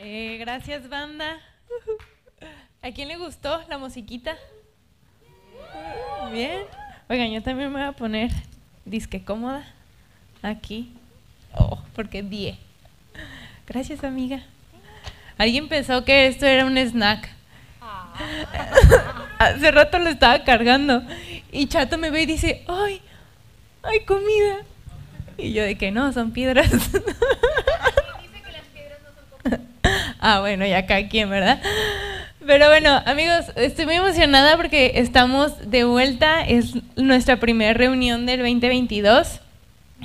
Eh, gracias, banda. ¿A quién le gustó la musiquita? Bien. Oigan, yo también me voy a poner disque cómoda aquí. Oh, porque die. Gracias, amiga. Alguien pensó que esto era un snack. Hace rato lo estaba cargando. Y Chato me ve y dice, ¡ay! ¡Hay comida! Y yo de que no, son piedras. ah, bueno, ya cada quien, ¿verdad? Pero bueno, amigos, estoy muy emocionada porque estamos de vuelta. Es nuestra primera reunión del 2022.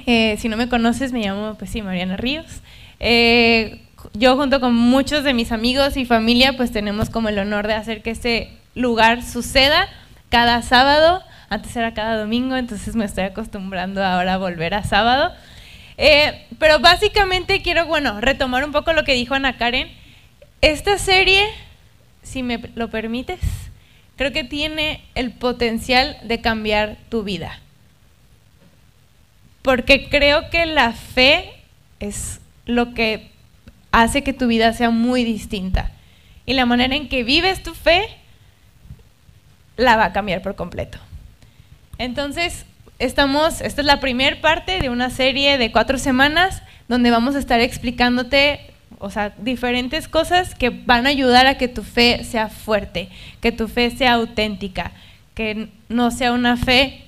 Eh, si no me conoces, me llamo, pues sí, Mariana Ríos. Eh, yo junto con muchos de mis amigos y familia, pues tenemos como el honor de hacer que este lugar suceda cada sábado. Antes era cada domingo, entonces me estoy acostumbrando ahora a volver a sábado. Eh, pero básicamente quiero, bueno, retomar un poco lo que dijo Ana Karen. Esta serie, si me lo permites, creo que tiene el potencial de cambiar tu vida. Porque creo que la fe es lo que hace que tu vida sea muy distinta. Y la manera en que vives tu fe la va a cambiar por completo. Entonces, estamos, esta es la primera parte de una serie de cuatro semanas donde vamos a estar explicándote, o sea, diferentes cosas que van a ayudar a que tu fe sea fuerte, que tu fe sea auténtica, que no sea una fe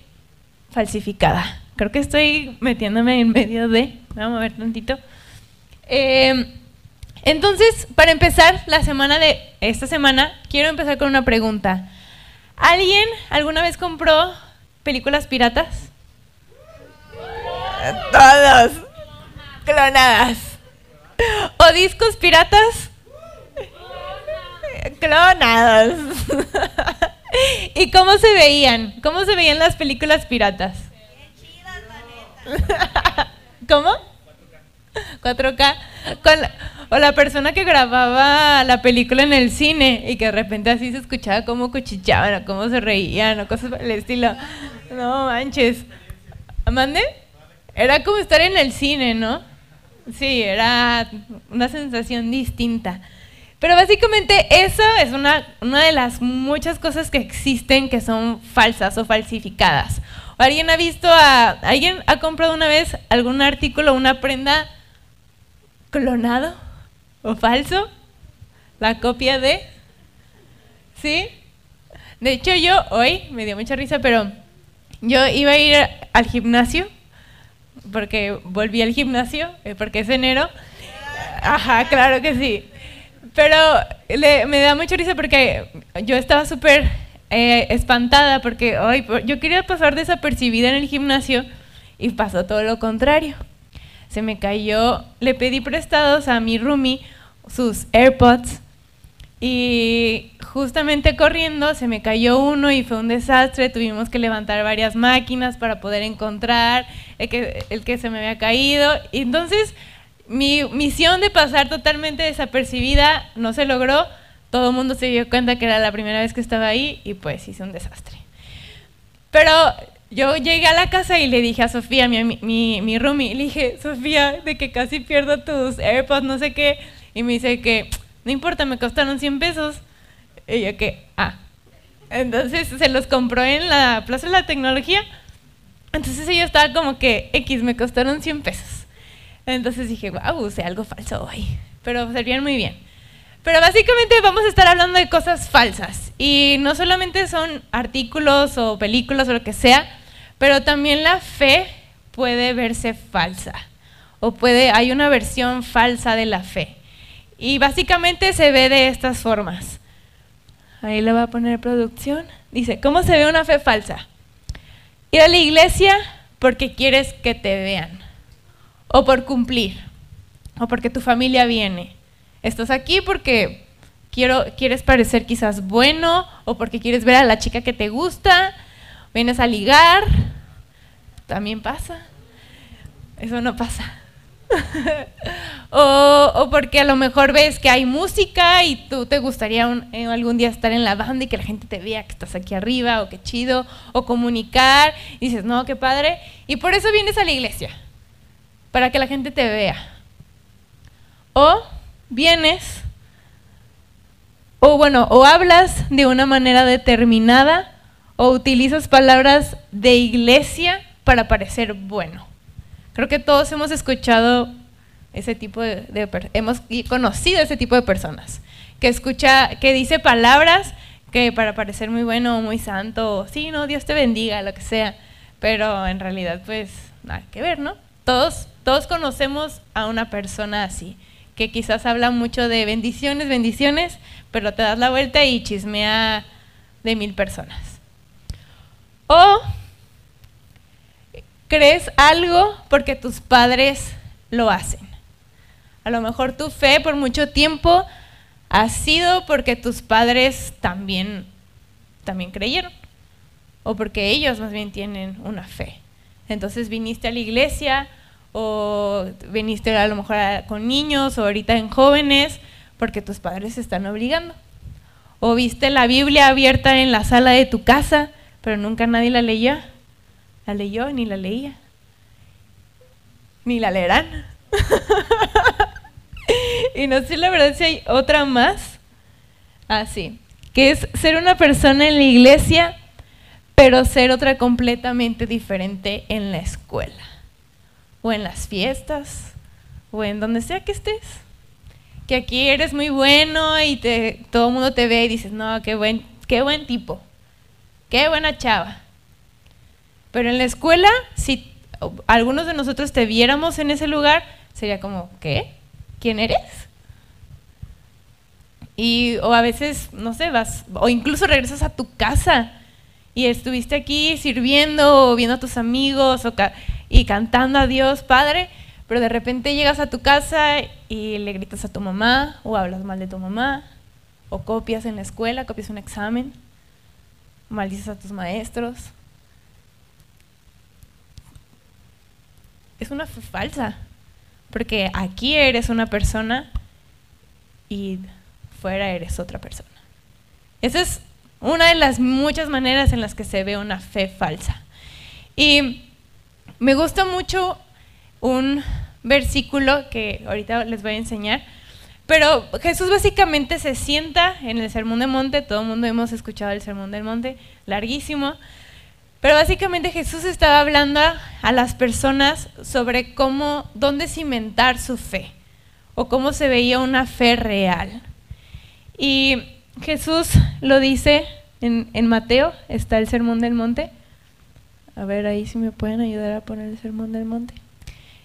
falsificada. Creo que estoy metiéndome en medio de, vamos a ver tantito. Eh, entonces, para empezar la semana de esta semana, quiero empezar con una pregunta. ¿Alguien alguna vez compró películas piratas? Todos. Clonadas. ¿O discos piratas? Clonados. ¿Y cómo se veían? ¿Cómo se veían las películas piratas? ¿Cómo? 4K. Con o la persona que grababa la película en el cine y que de repente así se escuchaba cómo cuchichaban o cómo se reían o cosas del estilo. No manches. ¿Mande? Era como estar en el cine, ¿no? Sí, era una sensación distinta. Pero básicamente eso es una, una de las muchas cosas que existen que son falsas o falsificadas. ¿Alguien ha visto a... ¿Alguien ha comprado una vez algún artículo, una prenda clonado o falso? ¿La copia de? ¿Sí? De hecho yo hoy, me dio mucha risa, pero yo iba a ir al gimnasio, porque volví al gimnasio, eh, porque es enero. Ajá, claro que sí. Pero me da mucha risa porque yo estaba súper eh, espantada porque hoy yo quería pasar desapercibida en el gimnasio y pasó todo lo contrario se me cayó, le pedí prestados a mi roomie sus AirPods y justamente corriendo se me cayó uno y fue un desastre, tuvimos que levantar varias máquinas para poder encontrar el que, se me había caído. Y entonces mi misión de pasar totalmente desapercibida no se logró, todo el mundo se dio cuenta que era la primera vez que estaba ahí y pues hice un desastre. Pero yo llegué a la casa y le dije a Sofía, mi, mi, mi roomie, le dije, Sofía, de que casi pierdo tus AirPods, no sé qué. Y me dice que, no importa, me costaron 100 pesos. Y que, ah. Entonces se los compró en la Plaza de la Tecnología. Entonces ella estaba como que, X, me costaron 100 pesos. Entonces dije, wow, usé algo falso hoy. Pero servían muy bien. Pero básicamente vamos a estar hablando de cosas falsas. Y no solamente son artículos o películas o lo que sea, pero también la fe puede verse falsa o puede hay una versión falsa de la fe. Y básicamente se ve de estas formas. Ahí le va a poner producción. Dice, ¿cómo se ve una fe falsa? Ir a la iglesia porque quieres que te vean. O por cumplir. O porque tu familia viene. Estás aquí porque quiero, quieres parecer quizás bueno o porque quieres ver a la chica que te gusta vienes a ligar, también pasa. Eso no pasa. o, porque a lo mejor ves que hay música y tú te gustaría eh, algún día estar en la banda y que la gente te vea que estás aquí arriba o qué chido, o comunicar, y dices, no, qué padre. Y por eso vienes a la iglesia, para que la gente te vea. O vienes, o bueno, o hablas de una manera determinada, o utilizas palabras de iglesia para parecer bueno. Creo que todos hemos escuchado ese tipo de, hemos conocido ese tipo de personas que escucha, que dice palabras que para parecer muy bueno o muy santo, sí, no, Dios te bendiga, lo que sea, pero en realidad pues nada que ver, ¿no? Todos, todos conocemos a una persona así, que quizás habla mucho de bendiciones, bendiciones, pero te das la vuelta y chismea de mil personas. O crees algo porque tus padres lo hacen. A lo mejor tu fe por mucho tiempo ha sido porque tus padres también, también creyeron, o porque ellos más bien tienen una fe. Entonces viniste a la iglesia o viniste a lo mejor con niños o ahorita en jóvenes porque tus padres están obligando. O viste la Biblia abierta en la sala de tu casa, pero nunca nadie la leyó. La leyó ni la leía. Ni la leerán. y no sé la verdad si hay otra más. Ah, sí. Que es ser una persona en la iglesia, pero ser otra completamente diferente en la escuela. O en las fiestas. O en donde sea que estés. Que aquí eres muy bueno y te, todo el mundo te ve y dices, no, qué buen, qué buen tipo. Qué buena chava. Pero en la escuela, si algunos de nosotros te viéramos en ese lugar, sería como, ¿qué? ¿Quién eres? Y, o a veces, no sé, vas, o incluso regresas a tu casa y estuviste aquí sirviendo o viendo a tus amigos o y cantando a Dios Padre, pero de repente llegas a tu casa y le gritas a tu mamá o hablas mal de tu mamá o copias en la escuela, copias un examen, maldices a tus maestros. Es una falsa, porque aquí eres una persona y fuera eres otra persona. Esa es una de las muchas maneras en las que se ve una fe falsa. Y me gusta mucho un versículo que ahorita les voy a enseñar, pero Jesús básicamente se sienta en el Sermón del Monte, todo el mundo hemos escuchado el Sermón del Monte, larguísimo, pero básicamente Jesús estaba hablando a, las personas sobre cómo, dónde cimentar su fe o cómo se veía una fe real. Y Jesús lo dice en, en, Mateo, está el Sermón del Monte. A ver, ahí si me pueden ayudar a poner el Sermón del Monte.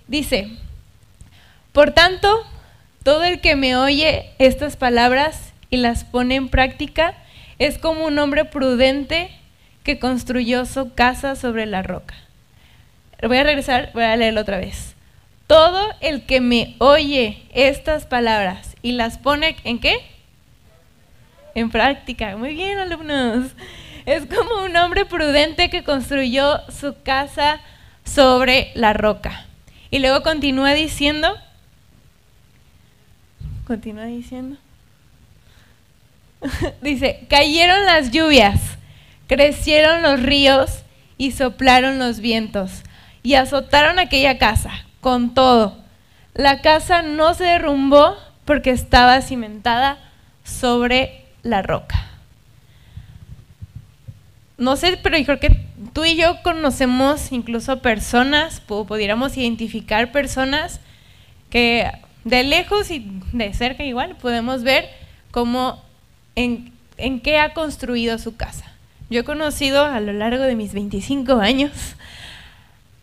Dice, por tanto, todo el que me oye estas palabras y las pone en práctica es como un hombre prudente que construyó su casa sobre la roca. Voy a regresar, voy a leerlo otra vez. Todo el que me oye estas palabras y las pone en qué? en práctica. Muy bien, alumnos. Es como un hombre prudente que construyó su casa sobre la roca. Y luego continúa diciendo, continúa diciendo, dice, cayeron las lluvias, crecieron los ríos y soplaron los vientos y azotaron aquella casa con todo. La casa no se derrumbó porque estaba cimentada sobre la roca. No sé, pero yo creo que tú y yo conocemos incluso personas, pudiéramos identificar personas que de lejos y de cerca igual podemos ver cómo en, en qué ha construido su casa. Yo he conocido a lo largo de mis 25 años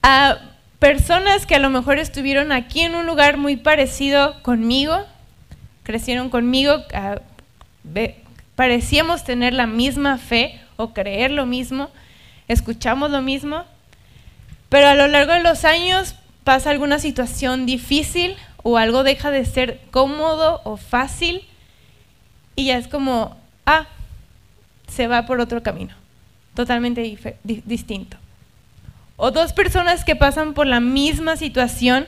a personas que a lo mejor estuvieron aquí en un lugar muy parecido conmigo, crecieron conmigo, parecíamos tener la misma fe o creer lo mismo, escuchamos lo mismo, pero a lo largo de los años pasa alguna situación difícil o algo deja de ser cómodo o fácil y ya es como, ah, se va por otro camino, totalmente distinto. O dos personas que pasan por la misma situación,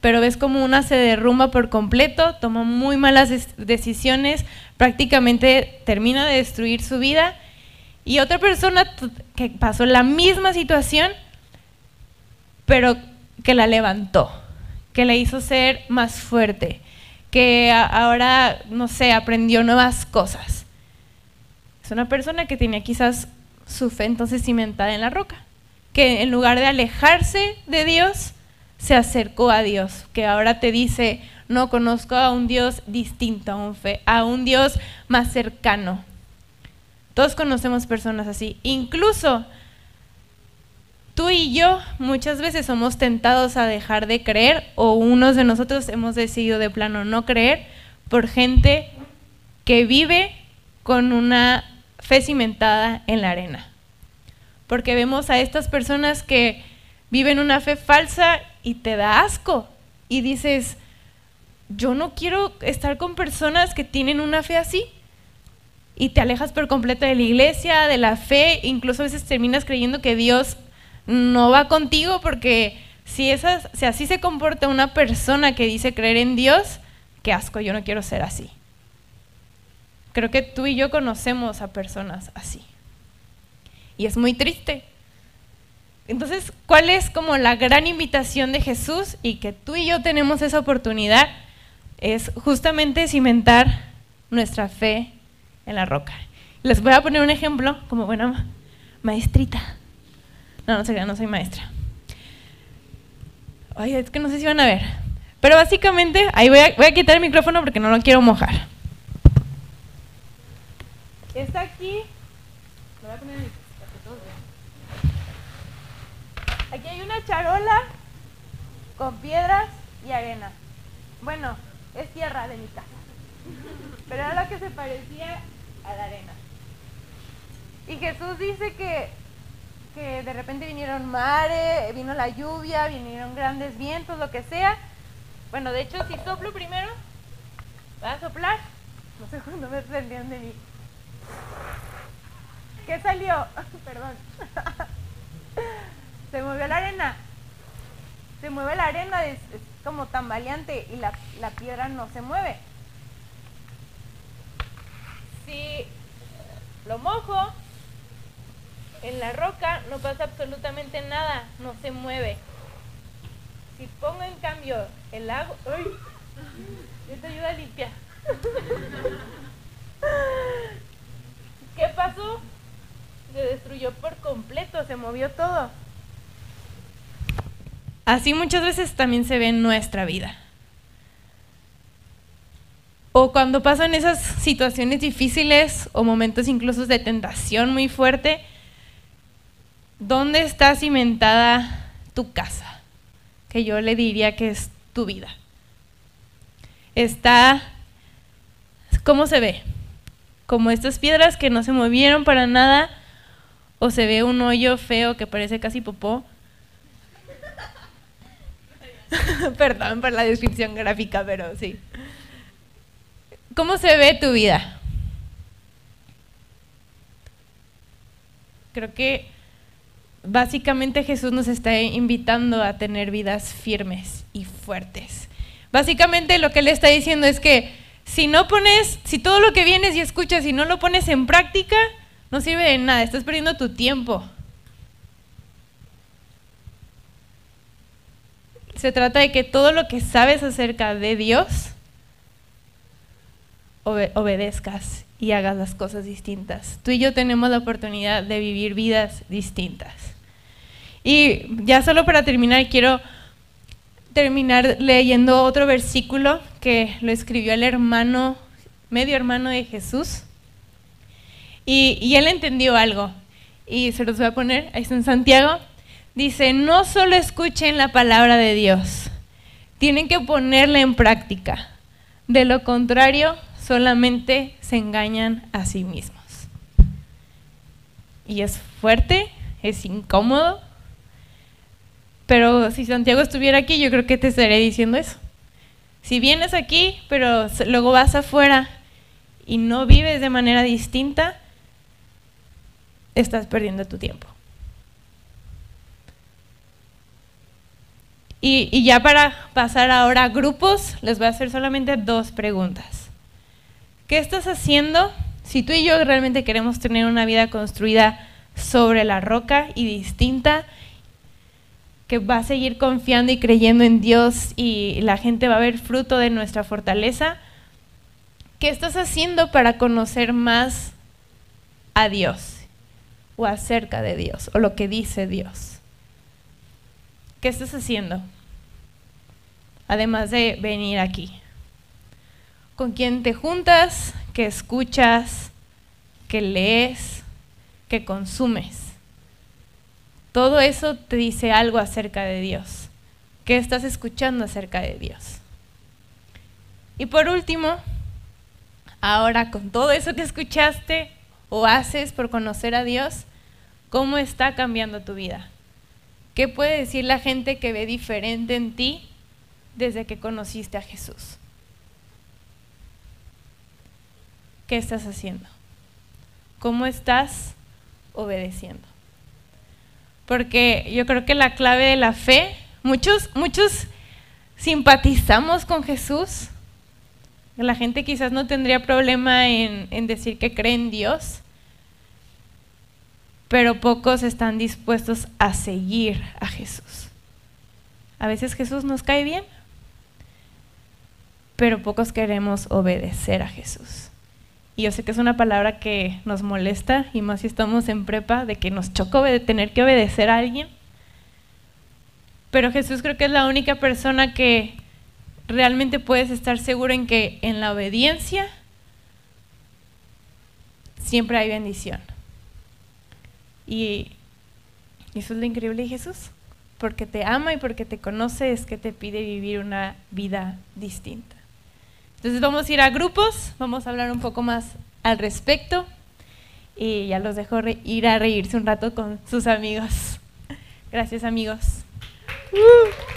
pero ves como una se derrumba por completo, toma muy malas decisiones, prácticamente termina de destruir su vida, y otra persona que pasó la misma situación, pero que la levantó, que la hizo ser más fuerte, que ahora, no sé, aprendió nuevas cosas. Es una persona que tenía quizás su fe entonces cimentada en la roca, que en lugar de alejarse de Dios, se acercó a Dios, que ahora te dice, no conozco a un Dios distinto a un, fe, a un Dios más cercano. Todos conocemos personas así. Incluso tú y yo muchas veces somos tentados a dejar de creer o unos de nosotros hemos decidido de plano no creer por gente que vive con una fe cimentada en la arena. Porque vemos a estas personas que viven una fe falsa y te da asco. Y dices, yo no quiero estar con personas que tienen una fe así. Y te alejas por completo de la iglesia, de la fe, incluso a veces terminas creyendo que Dios no va contigo porque si, esas, si así se comporta una persona que dice creer en Dios, qué asco, yo no quiero ser así. Creo que tú y yo conocemos a personas así. Y es muy triste. Entonces, ¿cuál es como la gran invitación de Jesús y que tú y yo tenemos esa oportunidad? Es justamente cimentar nuestra fe en la roca. Les voy a poner un ejemplo como buena maestrita. No, no sé, no soy maestra. Ay, es que no sé si van a ver. Pero básicamente, ahí voy a, voy a quitar el micrófono porque no lo quiero mojar. Está aquí. Aquí hay una charola con piedras y arena. Bueno, es tierra de mi casa. Pero era lo que se parecía a la arena. Y Jesús dice que, que de repente vinieron mares, vino la lluvia, vinieron grandes vientos, lo que sea. Bueno, de hecho, si soplo primero, va a soplar. No sé cuándo me prendieron de mí. ¿Qué salió? Perdón. Se movió la arena. Se mueve la arena, es, como tan valiente y la, la piedra no se mueve. Si lo mojo en la roca, no pasa absolutamente nada, no se mueve. Si pongo en cambio el agua, ¡ay! Esto ayuda a limpiar. ¿Qué pasó? Se destruyó por se movió todo. Así muchas veces también se ve en nuestra vida. O cuando pasan esas situaciones difíciles o momentos incluso de tentación muy fuerte, ¿dónde está cimentada tu casa? Que yo le diría que es tu vida. Está, ¿cómo se ve? Como estas piedras que no se movieron para nada, o se ve un hoyo feo que parece casi popó, Perdón por la descripción gráfica, pero sí. ¿Cómo se ve tu vida? Creo que básicamente Jesús nos está invitando a tener vidas firmes y fuertes. Básicamente lo que él está diciendo es que si no pones, si todo lo que vienes y escuchas y no lo pones en práctica, no sirve de nada, estás perdiendo tu tiempo. Se trata de que todo lo que sabes acerca de Dios, obedezcas y hagas las cosas distintas. Tú y yo tenemos la oportunidad de vivir vidas distintas. Y ya solo para terminar, quiero terminar leyendo otro versículo que lo escribió el hermano, medio hermano de Jesús. Y, él entendió algo. Y se los voy a poner, ahí está en Santiago dice, no solo escuchen la palabra de Dios, tienen que ponerla en práctica. De lo contrario, solamente se engañan a sí mismos. Y es fuerte, es incómodo, pero si Santiago estuviera aquí, yo creo que te estaría diciendo eso. Si vienes aquí, pero luego vas afuera y no vives de manera distinta, estás perdiendo tu tiempo. Y, ya para pasar ahora a grupos, les voy a hacer solamente dos preguntas. ¿Qué estás haciendo si tú y yo realmente queremos tener una vida construida sobre la roca y distinta? que va a seguir confiando y creyendo en Dios y la gente va a ver fruto de nuestra fortaleza. ¿Qué estás haciendo para conocer más a Dios o acerca de Dios o lo que dice Dios? ¿Qué estás haciendo? Además de venir aquí. ¿Con quién te juntas? ¿Qué escuchas? ¿Qué lees? ¿Qué consumes? Todo eso te dice algo acerca de Dios. ¿Qué estás escuchando acerca de Dios? Y por último, ahora con todo eso que escuchaste o haces por conocer a Dios, ¿cómo está cambiando tu vida? ¿Qué puede decir la gente que ve diferente en ti desde que conociste a Jesús? ¿Qué estás haciendo? ¿Cómo estás obedeciendo? porque yo creo que la clave de la fe, muchos, muchos simpatizamos con Jesús. La gente quizás no tendría problema en, decir que cree en Dios, pero pocos están dispuestos a seguir a Jesús. A veces Jesús nos cae bien, pero pocos queremos obedecer a Jesús. Y yo sé que es una palabra que nos molesta, y más si estamos en prepa, de que nos choca tener que obedecer a alguien. Pero Jesús creo que es la única persona que realmente puedes estar seguro en que en la obediencia siempre hay bendición. Y eso es lo increíble de Jesús, porque te ama y porque te conoce es que te pide vivir una vida distinta. Entonces vamos a ir a grupos, vamos a hablar un poco más al respecto y ya los dejo ir a reírse un rato con sus amigos. Gracias amigos. a